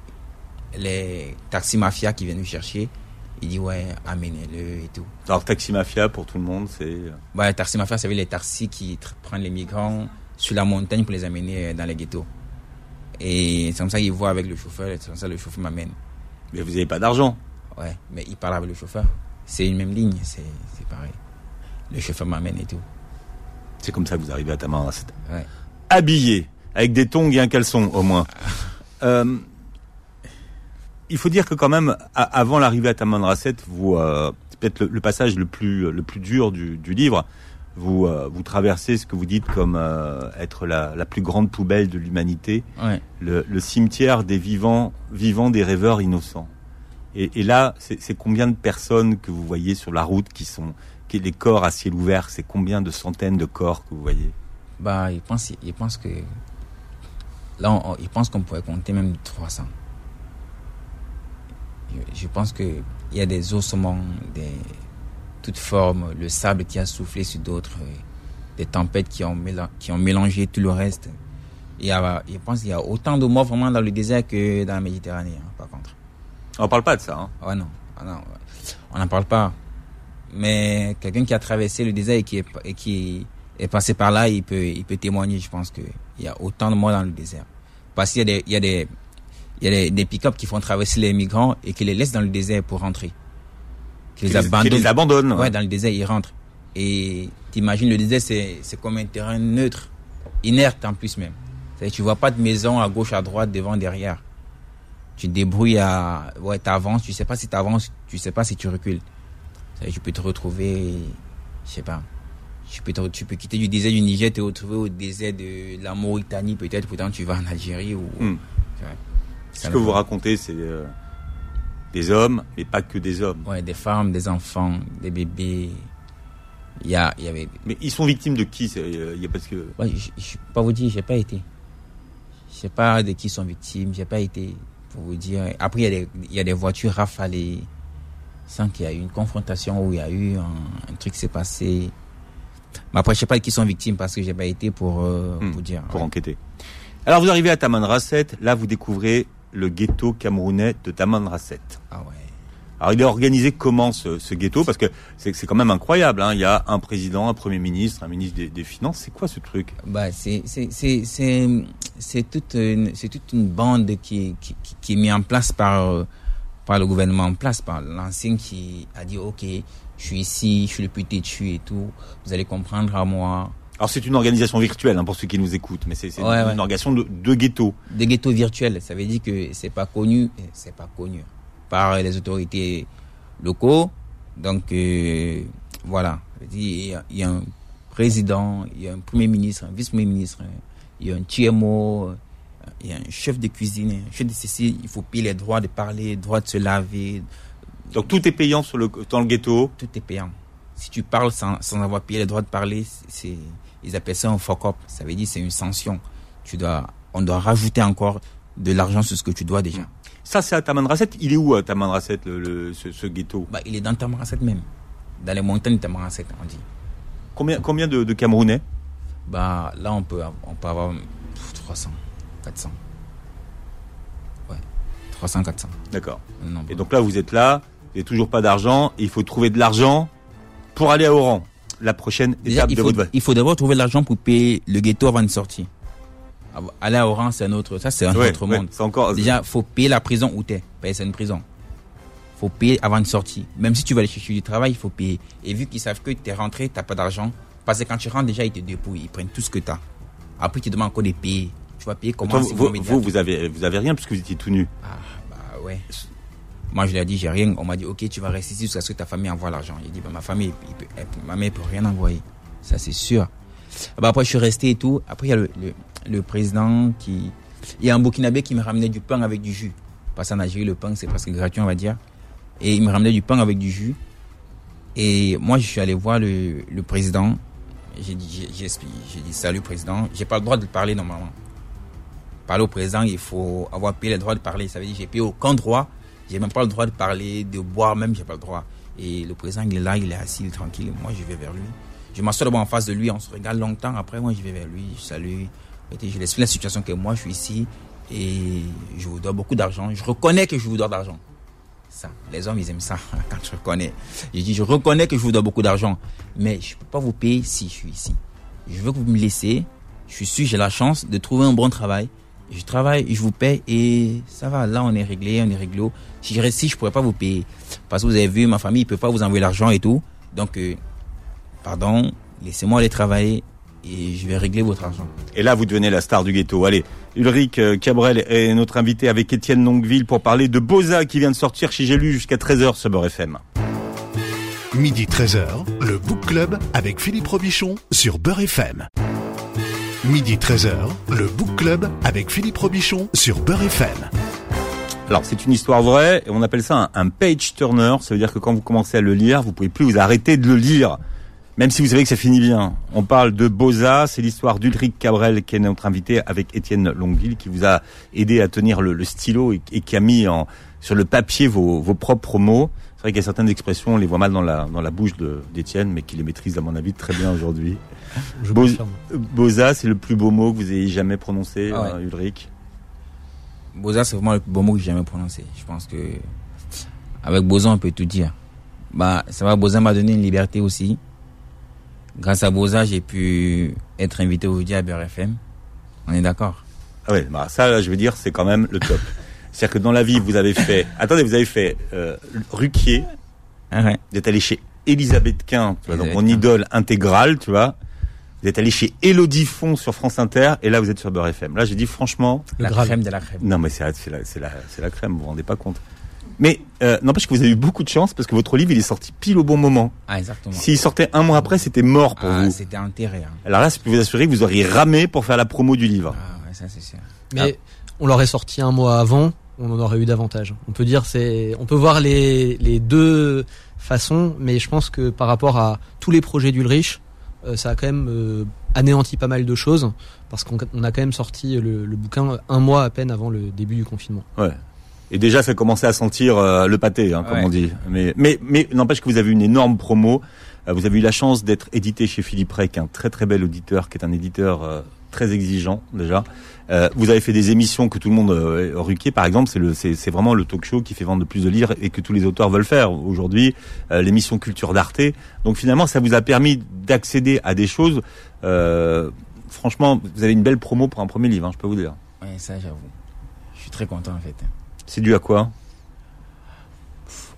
les taxis mafia qui viennent nous chercher. Il dit, ouais, amenez-le et tout. Alors, Taxi Mafia, pour tout le monde, c'est... euh, Ouais, les taxis mafia, dire les taxis qui prennent les migrants sur la montagne pour les amener euh, dans les ghettos. Et c'est comme ça qu'ils voient avec le chauffeur, c'est comme ça que le chauffeur m'amène. Mais vous n'avez pas d'argent. Ouais, mais il parle avec le chauffeur. C'est une même ligne, c'est c'est pareil. Le chauffeur m'amène et tout. C'est comme ça que vous arrivez à Tamanrasset. Ouais. Habillé, avec des tongs et un caleçon, au moins. Euh, il faut dire que quand même, avant l'arrivée à Tamanrasset, vous, euh, c'est peut-être le, le passage le plus, le plus dur du, du livre. Vous, euh, vous traversez ce que vous dites comme euh, être la, la plus grande poubelle de l'humanité. Ouais. le, le cimetière des vivants, vivants des rêveurs innocents. Et, et là, c'est combien de personnes que vous voyez sur la route qui sont, les corps à ciel ouvert C'est combien de centaines de corps que vous voyez? Bah, il pense, il pense que. Là, on- il pense qu'on pourrait compter même 300. Je, je pense qu'il y a des ossements, des toutes formes, le sable qui a soufflé sur d'autres, euh, des tempêtes qui ont, méla- qui ont mélangé tout le reste. Il y a, je pense qu'il y a autant de morts vraiment dans le désert que dans la Méditerranée, hein, par contre. On parle pas de ça. Hein? Ah non, ah non, on n'en parle pas. Mais quelqu'un qui a traversé le désert et qui est, et qui est passé par là, il peut, il peut témoigner, je pense qu'il y a autant de morts dans le désert. Parce qu'il y a des, il y a des, il y a des, des pick-up qui font traverser les migrants et qui les laissent dans le désert pour rentrer. Qui les qui abandonnent. les abandonnent. Ouais, dans le désert, ils rentrent. Et t'imagines, le désert, c'est, c'est comme un terrain neutre, inerte en plus même. C'est-à-dire, tu vois pas de maison à gauche, à droite, devant, derrière. Tu te débrouilles à, ouais, t'avances, tu sais pas si t'avances, tu sais pas si tu recules. Tu peux te retrouver, je sais pas. Tu peux, tu peux quitter du désert du Niger, te retrouver au désert de la Mauritanie, peut-être, pourtant tu vas en Algérie ou, Hmm. Ce que vous racontez, c'est euh, des hommes, mais pas que des hommes. Ouais, des femmes, des enfants, des bébés. Il y a, il y avait, Mais ils sont victimes de qui euh, il y a parce que Ouais, je, je peux pas vous dire, j'ai pas été. Je sais pas de qui sont victimes, j'ai pas été pour vous dire. Après, il y a des, il y a des voitures rafalées sans qu'il y a eu une confrontation où il y a eu un, un truc qui s'est passé. Mais après, je sais pas qui sont victimes parce que j'ai pas été pour, euh, Hmm, vous dire. pour Ouais. enquêter. Alors vous arrivez à Tamanrasset, là vous découvrez le ghetto camerounais de Tamanrasset. Ah ouais. Alors il est organisé comment ce, ce ghetto? Parce que c'est quand même incroyable. Hein. Il y a un président, un premier ministre, un ministre des, des finances. C'est quoi ce truc? Bah, c'est, toute une, toute une bande qui, qui, qui- qui est mise en place par, euh, par le gouvernement en place, par l'ancien qui a dit, OK, je suis ici, je suis le plus têtu et tout, vous allez comprendre à moi. Alors c'est une organisation virtuelle hein, pour ceux qui nous écoutent, mais c'est Ouais, une, ouais. organisation de, de ghetto. Des ghettos virtuels, ça veut dire que c'est pas connu, c'est pas connu par les autorités locaux. Donc, euh, voilà. Il y a un président, il y a un premier ministre, un vice-premier ministre, il y a un TMO, il y a un chef de cuisine, un chef de ceci, il faut payer les droits de parler, droits de se laver, Donc tout est payant sur le, dans le ghetto? tout est payant. Si tu parles sans, sans avoir payé les droits de parler, c'est, ils appellent ça un fuck up. Ça veut dire c'est une sanction. Tu dois, on doit rajouter encore de l'argent sur ce que tu dois déjà. Ça c'est à Tamanrasset. Il est où à Tamanrasset le, le- ce, ce ghetto? Bah, il est dans Tamarasset même. Dans les montagnes de Tamarasset, on dit. Combien, combien de, de Camerounais? Bah, là, on peut, on peut avoir pff, 300, 400. Ouais. 300, 400. D'accord. Et donc là vous êtes là, vous n'avez toujours pas d'argent. Il faut trouver de l'argent pour aller à Oran. La prochaine Déjà, étape il de faut, votre il faut d'abord trouver l'argent pour payer le ghetto avant de sortir. Aller à Oran, c'est un autre, ça c'est un Ouais, autre ouais, monde. encore. Déjà, faut payer la prison où t'es. Payer, c'est une prison. Faut payer avant de sortir. Même si tu vas aller chercher du travail, il faut payer. Et vu qu'ils savent que t'es rentré, t'as pas d'argent. Parce que quand tu rentres, déjà, ils te dépouillent. Ils prennent tout ce que t'as. Après, tu demandes encore de payer. Vas payer comment Toi, vous, vous, avez, vous avez rien puisque vous étiez tout nu. Ah, bah ouais. Moi, je lui ai dit, j'ai rien. On m'a dit, ok, tu vas rester ici jusqu'à ce que ta famille envoie l'argent. J'ai dit, bah, ma famille, il peut- elle peut- ma mère peut rien envoyer. Ça, c'est sûr. Bah, après, je suis resté et tout. Après, il y a le, le, le président qui. Il y a un Burkinabé qui me ramenait du pain avec du jus. Parce qu'en Algérie, le pain, c'est presque gratuit, on va dire. Et il me ramenait du pain avec du jus. Et moi, je suis allé voir le, le président. J'ai dit, j'ai dit, salut, président. J'ai pas le droit de parler normalement. Parler au président, il faut avoir payé le droit de parler. Ça veut dire, j'ai payé aucun droit. J'ai même pas le droit de parler, de boire même, j'ai pas le droit. Et le président, il est là, il est assis, il est tranquille. Moi, je vais vers lui. Je m'assois en face de lui, on se regarde longtemps. Après, moi, je vais vers lui, je salue. Je l'explique la situation que moi, je suis ici et je vous dois beaucoup d'argent. Je reconnais que je vous dois d'argent. Ça, les hommes, ils aiment ça quand je reconnais. Je dis, je reconnais que je vous dois beaucoup d'argent, mais je peux pas vous payer si je suis ici. Je veux que vous me laissez. Je suis sûr, j'ai la chance de trouver un bon travail. Je travaille, je vous paye et ça va. Là, on est réglé, on est réglo. Si je reste ici, je pourrais pas vous payer. Parce que vous avez vu, ma famille, ne peut pas vous envoyer l'argent et tout. Donc, euh, pardon, laissez-moi aller travailler et je vais régler votre argent. Et là, vous devenez la star du ghetto. Allez, Ulrich euh, Cabrel est notre invité avec Étienne Longueville pour parler de Boza qui vient de sortir chez J'ai lu jusqu'à 13h sur Beurre FM. Midi 13h, le Book Club avec Philippe Robichon sur Beurre FM. Midi 13h, le Book Club avec Philippe Robichon sur Beurre FM. Alors c'est une histoire vraie et on appelle ça un, page turner. Ça veut dire que quand vous commencez à le lire, vous pouvez plus vous arrêter de le lire même si vous savez que ça finit bien. On parle de Boza, c'est l'histoire d'Ulrich Cabrel qui est notre invité avec Étienne Longueville qui vous a aidé à tenir le, stylo et, qui a mis en, sur le papier vos, vos propres mots. C'est vrai qu'il y a certaines expressions, on les voit mal dans la, dans la bouche d'Étienne, mais qui les maîtrise à mon avis très bien aujourd'hui. Boza, c'est le plus beau mot que vous ayez jamais prononcé, ah euh, Ulrich? Boza, c'est vraiment le plus beau mot que j'ai jamais prononcé. Je pense que avec Boza, on peut tout dire. Bah, ça va, Boza m'a donné une liberté aussi grâce à Boza, j'ai pu être invité aujourd'hui à BRFM. On est d'accord? Ah oui, bah ça, je veux dire, c'est quand même le top. C'est-à-dire que dans la vie, vous avez fait. Attendez, vous avez fait euh, Ruquier. Ah ouais. Vous êtes allé chez Elisabeth Quint, tu vois, donc mon idole intégrale, tu vois. Vous êtes allé chez Elodie Font sur France Inter, et là vous êtes sur Beurre FM. Là, j'ai dit franchement. La crème de la crème. Non, mais c'est la, la, la crème, vous vous rendez pas compte. Mais euh, n'empêche que vous avez eu beaucoup de chance parce que votre livre il est sorti pile au bon moment. Ah exactement. S'il sortait un mois après, c'était mort pour ah, vous. C'était enterré. Hein. Alors là, je peux vous assurer que vous auriez ramé pour faire la promo du livre. Ah ouais, ça c'est sûr. Mais on l'aurait sorti un mois avant, on en aurait eu davantage. On peut dire c'est, on peut voir les les deux façons, mais je pense que par rapport à tous les projets d'Ulrich, euh, ça a quand même euh, anéanti pas mal de choses parce qu'on a quand même sorti le, le, bouquin un mois à peine avant le début du confinement. Ouais. Et déjà, ça commençait à sentir euh, le pâté, hein, comme on dit. Mais, mais, mais n'empêche que vous avez une énorme promo. Euh, vous avez eu la chance d'être édité chez Philippe Rey, qui est un très très bel auditeur, qui est un éditeur euh, très exigeant déjà. vous avez fait des émissions que tout le monde euh, par exemple, c'est le c'est vraiment le talk show qui fait vendre le plus de livres et que tous les auteurs veulent faire aujourd'hui. L'émission Culture d'Arte. Donc finalement, ça vous a permis d'accéder à des choses. franchement, vous avez une belle promo pour un premier livre, hein, je peux vous dire. Oui, ça j'avoue. Je suis très content en fait. C'est dû à quoi?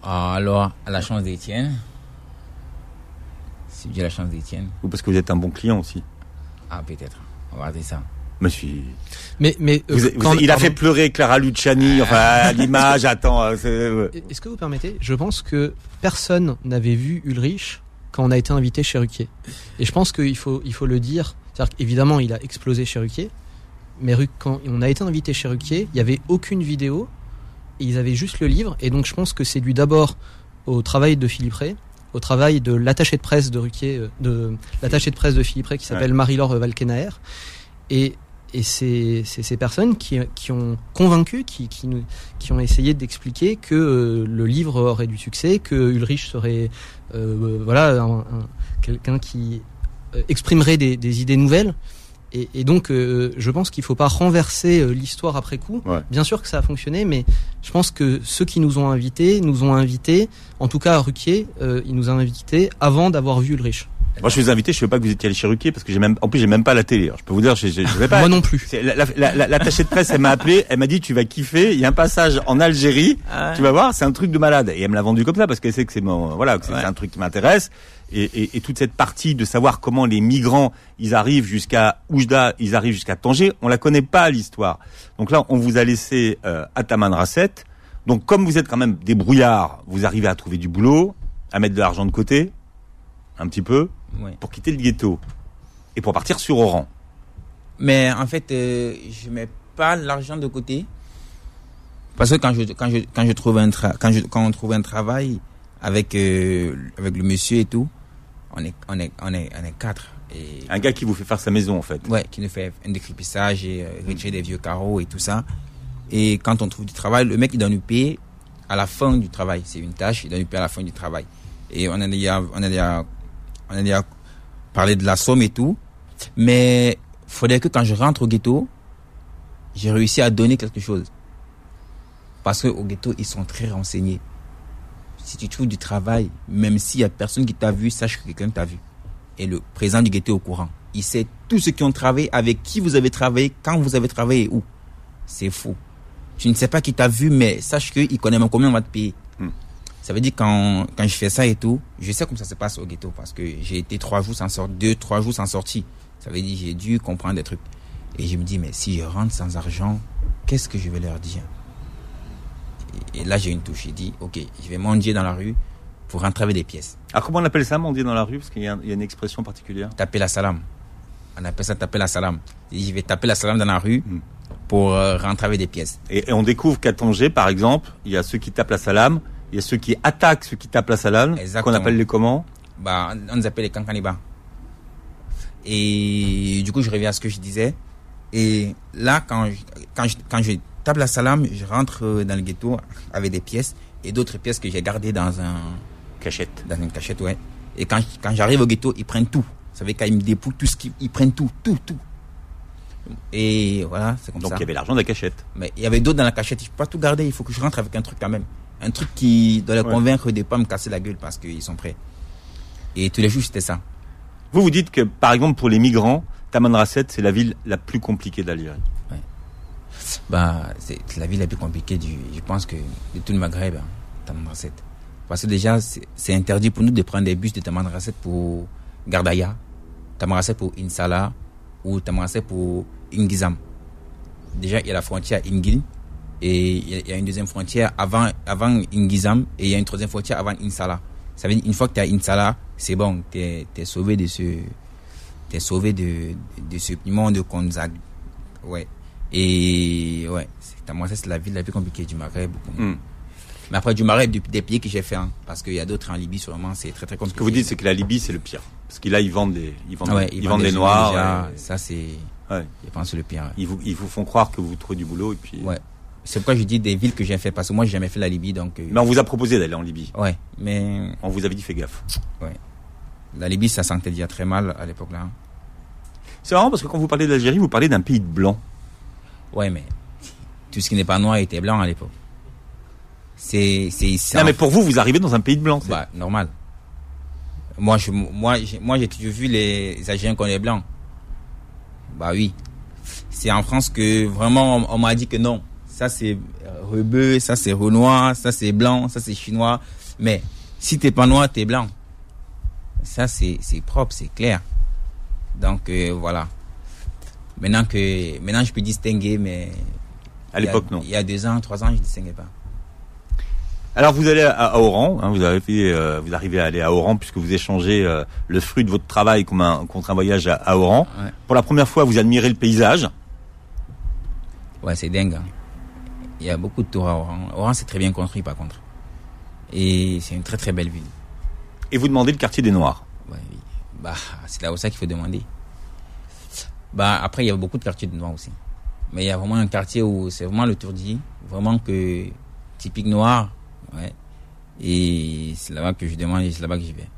Ah, Alors, à la chance d'Étienne. C'est dû à la chance d'Étienne. Ou parce que vous êtes un bon client aussi Ah, peut-être. On va regarder ça. Monsieur. Mais, mais euh, il a fait pleurer Clara Luciani, enfin l'image. Attends. Euh, Est-ce que vous permettez Je pense que personne n'avait vu Ulrich quand on a été invité chez Ruquier. Et je pense qu'il faut, il faut le dire. Évidemment, il a explosé chez Ruquier. Mais quand on a été invité chez Ruquier, il n'y avait aucune vidéo ils avaient juste le livre. Et donc je pense que c'est dû d'abord au travail de Philippe Ray, au travail de l'attaché de presse de Ruquier, euh, de l'attaché de presse de Philippe Ray qui s'appelle Marie-Laure Valkenaer. Et, et c'est ces personnes qui, qui ont convaincu, qui, qui, qui ont essayé d'expliquer que euh, le livre aurait du succès, que Ulrich serait euh, voilà quelqu'un qui exprimerait des, des idées nouvelles. Et, et, donc, euh, je pense qu'il ne faut pas renverser euh, l'histoire après coup. Bien sûr que ça a fonctionné, mais je pense que ceux qui nous ont invités nous ont invités, en tout cas à Ruquier, euh, ils nous ont invités avant d'avoir vu Ulrich. Moi, je vous ai invité, je ne veux pas que vous étiez allé chez Ruquier parce que j'ai même, en plus, j'ai même pas la télé. je peux vous dire, je, je, vais pas. Moi non plus. L'attachée la, la, la, de presse, elle m'a appelé, elle m'a dit, tu vas kiffer. Il y a un passage en Algérie, ah tu vas voir, c'est un truc de malade. Et elle me l'a vendu comme ça parce qu'elle sait que c'est mon, voilà, que c'est un truc qui m'intéresse. Et, et, et, toute cette partie de savoir comment les migrants, ils arrivent jusqu'à Oujda, ils arrivent jusqu'à Tanger, on la connaît pas l'histoire. Donc là, on vous a laissé euh, à Taman Rasset. Donc comme vous êtes quand même des brouillards, vous arrivez à trouver du boulot, à mettre de l'argent de côté, un petit peu pour quitter le ghetto et pour partir sur Oran. Mais en fait, euh, je mets pas l'argent de côté parce que quand je quand je quand je trouve un quand je quand on trouve un travail avec euh, avec le monsieur et tout, on est on est on est on est quatre. Et... Un gars qui vous fait faire sa maison en fait. Ouais, qui nous fait un décryptage et euh, retirer des vieux carreaux et tout ça. Et quand on trouve du travail, le mec il doit nous payer à la fin du travail. C'est une tâche, il doit nous payer à la fin du travail. Et on a déjà on a déjà on a déjà parler de la somme et tout. Mais faudrait que quand je rentre au ghetto, j'ai réussi à donner quelque chose. Parce qu'au ghetto, ils sont très renseignés. Si tu trouves du travail, même s'il y a personne qui t'a vu, sache que quelqu'un t'a vu. Et le président du ghetto est au courant. Il sait tous ceux qui ont travaillé, avec qui vous avez travaillé, quand vous avez travaillé et où. C'est faux. Tu ne sais pas qui t'a vu, mais sache qu'il connaît combien on va te payer. Hmm. Ça veut dire quand, quand je fais ça et tout, je sais comment ça se passe au ghetto parce que j'ai été trois jours sans sortir, deux, trois jours sans sortir. Ça veut dire j'ai dû comprendre des trucs. Et je me dis, mais si je rentre sans argent, qu'est-ce que je vais leur dire? Et, et là, j'ai une touche. J'ai dit, ok, je vais mendier dans la rue pour rentrer avec des pièces. Alors comment on appelle ça, mendier dans la rue? Parce qu'il y, y a une expression particulière. Taper la salam. On appelle ça taper la salam. Je vais taper la salam dans la rue Hmm. pour euh, rentrer avec des pièces. Et, et on découvre qu'à Tanger, par exemple, il y a ceux qui tapent la salame, il y a ceux qui attaquent ceux qui tapent la salame, qu'on appelle les comment bah, on nous appelle les cancanibas. Et du coup, je reviens à ce que je disais. Et là, quand je, quand je, quand je tape la salam, je rentre dans le ghetto avec des pièces et d'autres pièces que j'ai gardées dans un, Cachette. dans une cachette, ouais. Et quand, quand j'arrive au ghetto, ils prennent tout. Vous savez, quand ils me dépouillent tout ce qu'ils, ils prennent tout, tout, tout. Et voilà, c'est comme Donc ça. il y avait l'argent de la cachette. Mais il y avait d'autres dans la cachette. Je peux pas tout garder. Il faut que je rentre avec un truc quand même. Un truc qui doit les Ouais. convaincre de ne pas me casser la gueule parce qu'ils sont prêts. Et tous les jours, c'était ça. Vous vous dites que, par exemple, pour les migrants, Tamanrasset, c'est la ville la plus compliquée d'Algérie. Bah, c'est la ville la plus compliquée du, je pense que de tout le Maghreb, hein, Tamanrasset. Parce que déjà, c'est c'est interdit pour nous de prendre des bus de Tamanrasset pour Gardaya, Tamanrasset pour Insala ou Tamanrasset pour Ingizam. Déjà, il y a la frontière Ingil et il y a- une deuxième frontière avant, avant Ingizam et il y a une troisième frontière avant Insala. Ça veut dire, une fois que tu es à Insala, c'est bon, tu es, sauvé de ce, t'es sauvé de, de ce piment de Konzag. Ouais. Et ouais, c'est- la ville la plus compliquée du Maghreb. Hmm. Mais après, du Maghreb, des pays que j'ai fait, hein, parce qu'il y a d'autres en Libye, sûrement, c'est très très Ce compliqué. que vous dites, c'est que la Libye, c'est le pire. Parce que là, ils vendent des, ils vendent, ouais, ils vendent des noirs. déjà, ouais. Ça, c'est, Ouais. je pense, le pire. Ils vous, ils vous font croire que vous trouvez du boulot et puis. Ouais. C'est pourquoi je dis des villes que j'ai fait, parce que moi, j'ai jamais fait la Libye, donc. euh, Mais on vous a proposé d'aller en Libye. Ouais, mais On vous avait dit fais gaffe. la Libye, ça sentait déjà très mal à l'époque là. C'est marrant parce que quand vous parlez d'Algérie, vous parlez d'un pays de blanc. Ouais, mais tout ce qui n'est pas noir était blanc à l'époque. C'est, c'est, Non, mais pour vous, vous arrivez dans un pays de blanc. c'est- bah, normal. Moi, je, moi, j'ai, moi, j'ai toujours vu les Algériens comme les blancs. Bah oui. C'est en France que vraiment on, on m'a dit que non. Ça c'est euh, rebeu, ça c'est renoir, ça c'est blanc, ça c'est chinois. Mais si t'es pas noir, t'es blanc. Ça c'est, propre, c'est clair. Donc euh, voilà. Maintenant que maintenant je peux distinguer, mais à l'époque, non. Il y a deux ans, trois ans, je distinguais pas. Alors vous allez à, à Oran, hein, vous, arrivez, euh, vous arrivez à aller à Oran puisque vous échangez euh, le fruit de votre travail comme un- contre un voyage à, à Oran. Ouais. Pour la première fois, vous admirez le paysage. Ouais, c'est dingue. hein. Il y a beaucoup de tours à Oran. Oran, c'est très bien construit, par contre. Et c'est une très très belle ville. Et vous demandez le quartier des Noirs. Ouais, oui. Bah, c'est là où ça qu'il faut demander. Bah, après, il y a beaucoup de quartiers de noirs aussi. Mais il y a vraiment un quartier où c'est vraiment le tourdi. Vraiment que, typique noir. Ouais. Et c'est là-bas que je demande et c'est là-bas que j'y vais.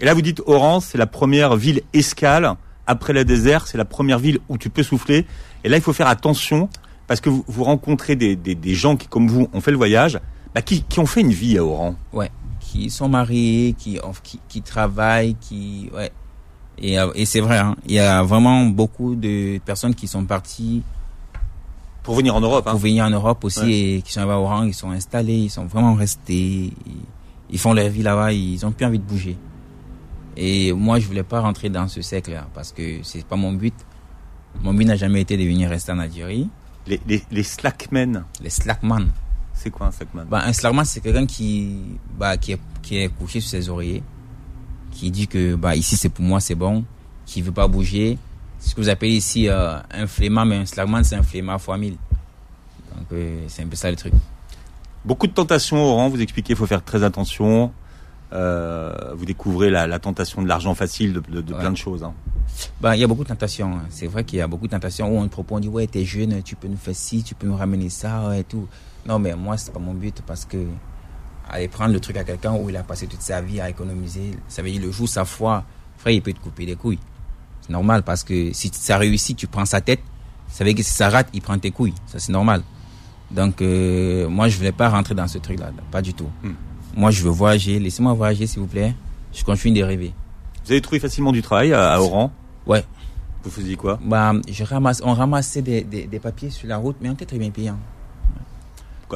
Et là, vous dites Oran, c'est la première ville escale. Après le désert, c'est la première ville où tu peux souffler. Et là, il faut faire attention parce que vous, vous rencontrez des, des, des gens qui, comme vous, ont fait le voyage, bah, qui, qui ont fait une vie à Oran. Ouais. Qui sont mariés, qui, qui, qui travaillent, qui, ouais. Et, euh, et c'est vrai, hein. Il y a vraiment beaucoup de personnes qui sont parties Pour venir en Europe. Hein. pour venir en Europe aussi Ouais. et qui sont au rang, ils sont installés, ils sont vraiment restés, ils, ils font leur vie là-bas, ils ont plus envie de bouger. Et moi, je voulais pas rentrer dans ce cercle-là parce que c'est pas mon but. Mon but n'a jamais été de venir rester en Algérie. Les, les, les slackmen, Les slackman. c'est quoi un slackman Bah, un slackman, c'est quelqu'un qui, bah, qui est, qui est couché sur ses oreillers, qui dit que, bah, ici c'est pour moi, c'est bon, qui veut pas bouger. C'est ce que vous appelez ici euh, un flemmard, mais un slackman, c'est un flemmard fois mille. Donc, euh, c'est un peu ça le truc. Beaucoup de tentations au Oran, vous expliquez, il faut faire très attention. Euh, vous découvrez la, la tentation de l'argent facile, de, de, de Ouais. plein de choses. Hein. Bah, il y a beaucoup de tentations. hein. C'est vrai qu'il y a beaucoup de tentations où on te propose, on dit, ouais, t'es jeune, tu peux nous faire ci, tu peux nous ramener ça, et tout. Non, mais moi, c'est pas mon but parce que aller prendre le truc à quelqu'un où il a passé toute sa vie à économiser, ça veut dire le jour sa foi frère, il peut te couper les couilles. C'est normal parce que si ça réussit, tu prends sa tête. Ça veut dire que si ça rate, il prend tes couilles. Ça, c'est normal. Donc, euh, moi, je voulais pas rentrer dans ce truc-là. là, Pas du tout. Hmm. Moi, je veux voyager. Laissez-moi voyager, s'il vous plaît. Je continue de rêver. Vous avez trouvé facilement du travail à, à Oran? Ouais. Vous faisiez quoi? Bah, je ramasse, on ramassait des, des, des papiers sur la route, mais on était très bien payé. Hein.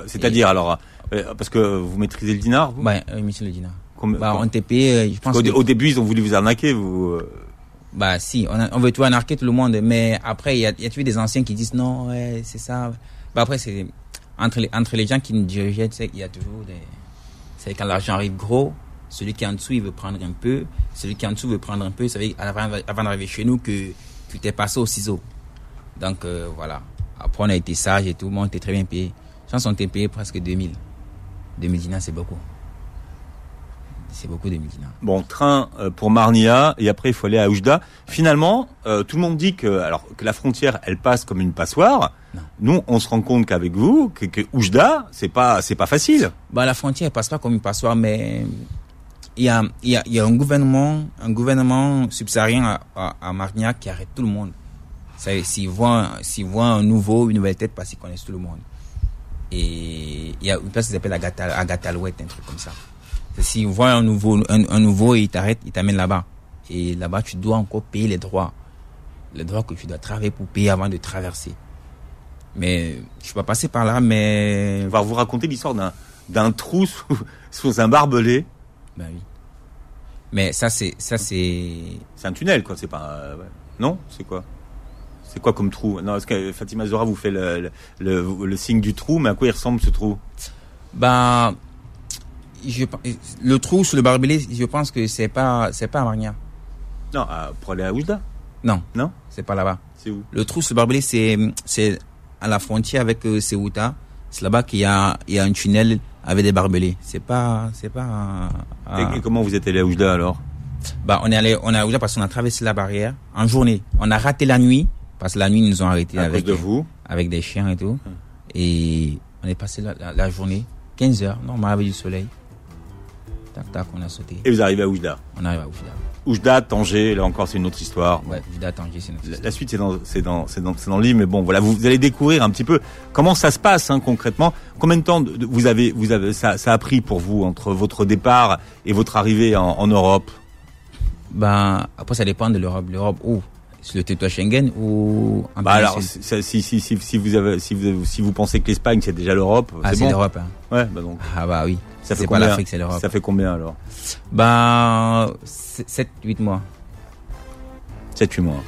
C'est-à-dire alors euh, parce que vous maîtrisez le dinar vous? Ouais, euh, monsieur le dinar. Combien- Bah, on était payé, euh, je pense. Au, que- au début, ils ont voulu vous arnaquer, vous. euh, Bah si, on, a- on veut tout anarquer tout le monde, mais après il y a, y a toujours des anciens qui disent non, ouais, c'est ça. Bah après c'est entre les entre les gens qui nous dirigeaient, tu sais, il y a toujours des. C'est quand l'argent arrive gros, celui qui est en dessous il veut prendre un peu, celui qui est en dessous veut prendre un peu. Ça veut dire avant, d'arriver chez nous que tu t'es passé au ciseau. Donc euh, voilà. Après on a été sage et tout, le monde était très bien payé. Je pense qu'on était payé presque 2000. 2000 dinars c'est beaucoup. C'est beaucoup 2000 dinars. Bon, train euh, pour Marnia et après il faut aller à Oujda. Finalement, euh, tout le monde dit que alors que la frontière elle passe comme une passoire. Non. Nous, on se rend compte qu'avec vous, que, que Oujda, c'est pas c'est pas facile. Bah, la frontière passe pas comme une passoire, mais il y a, il y a, il y a un gouvernement, un gouvernement subsaharien à, à, à Marignac qui arrête tout le monde. S'ils voient, s'ils voient un nouveau, une nouvelle tête, parce qu'ils connaissent tout le monde. Et il y a une place qui s'appelle Agatha, Agathalouette, un truc comme ça. S'ils voient un nouveau, un, un nouveau, ils t'arrêtent, ils t'amènent là-bas. Et là-bas, tu dois encore payer les droits. Les droits que tu dois travailler pour payer avant de traverser. Mais je suis pas passé par là, mais On va vous raconter l'histoire d'un d'un trou sous, sous un barbelé. Ben oui. Mais ça, c'est, ça, c'est, C'est un tunnel, quoi. C'est pas euh, ouais. non? C'est quoi? C'est quoi comme trou? Non, est-ce que Fatima Zora vous fait le, le, le, le signe du trou, mais à quoi il ressemble ce trou? Ben, je, le trou sous le barbelé, je pense que c'est pas, c'est pas à Marignac. Non, à- pour aller à Oujda? Non, Non? C'est pas là-bas. C'est où? Le trou sous le barbelé, c'est, c'est à la frontière avec euh, Ceuta. C'est là-bas qu'il y a, il y a un tunnel avec des barbelés. C'est pas, c'est pas, à- à- et, comment vous êtes allé à Oujda alors? Bah, on est allé, on a ouvert parce qu'on a traversé la barrière en journée. On a raté la nuit parce que la nuit ils nous ont arrêtés À avec cause de vous? avec des chiens et tout. Et on est passé la, la, la journée, 15 heures, normal avec du soleil. Tac, tac, on a sauté. Et vous arrivez à Oujda? On arrive à Oujda. Oujda, Tanger, là encore c'est une autre histoire. Ouais, Oujda, Tanger, c'est notre La, histoire. la suite c'est dans c'est dans c'est dans c'est dans le livre mais bon voilà vous, vous allez découvrir un petit peu comment ça se passe hein, concrètement combien de temps de- vous avez vous avez ça, ça a pris pour vous entre votre départ et votre arrivée en, en Europe? Ben, après, ça dépend de l'Europe. L'Europe, où? Le territoire Schengen ou en bah alors c'est- si si si si vous avez si vous si vous pensez que l'Espagne c'est déjà l'Europe Ah, c'est bon l'Europe. Hein. ouais bah donc Ah, bah oui. ça fait C'est pas l'Afrique, c'est l'Europe. ça fait combien alors Ben, 7, 8 mois. 7 8 mois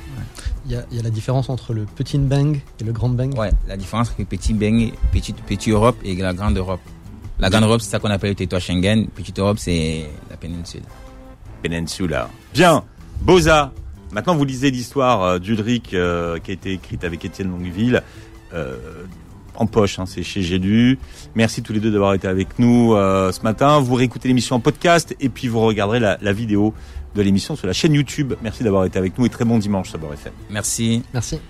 Il y a, il y a la différence entre le petit bang et le grand bang. Ouais, la différence entre petit Beng, petit, petit Europe et la grande Europe. La grande Europe, c'est ça qu'on appelle le territoire Schengen. Petite Europe, c'est la péninsule. Peninsula bien Boza maintenant vous lisez l'histoire euh, d'Ulrich euh, qui a été écrite avec Étienne Longueville euh, en poche, hein, c'est chez J'ai lu. Merci tous les deux d'avoir été avec nous euh, ce matin. Vous réécoutez l'émission en podcast et puis vous regarderez la, la vidéo de l'émission sur la chaîne YouTube. Merci d'avoir été avec nous et très bon dimanche, ça Beurre FM. Merci. Merci.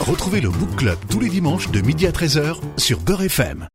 Retrouvez le Book Club tous les dimanches de midi à 13h sur Beurre FM.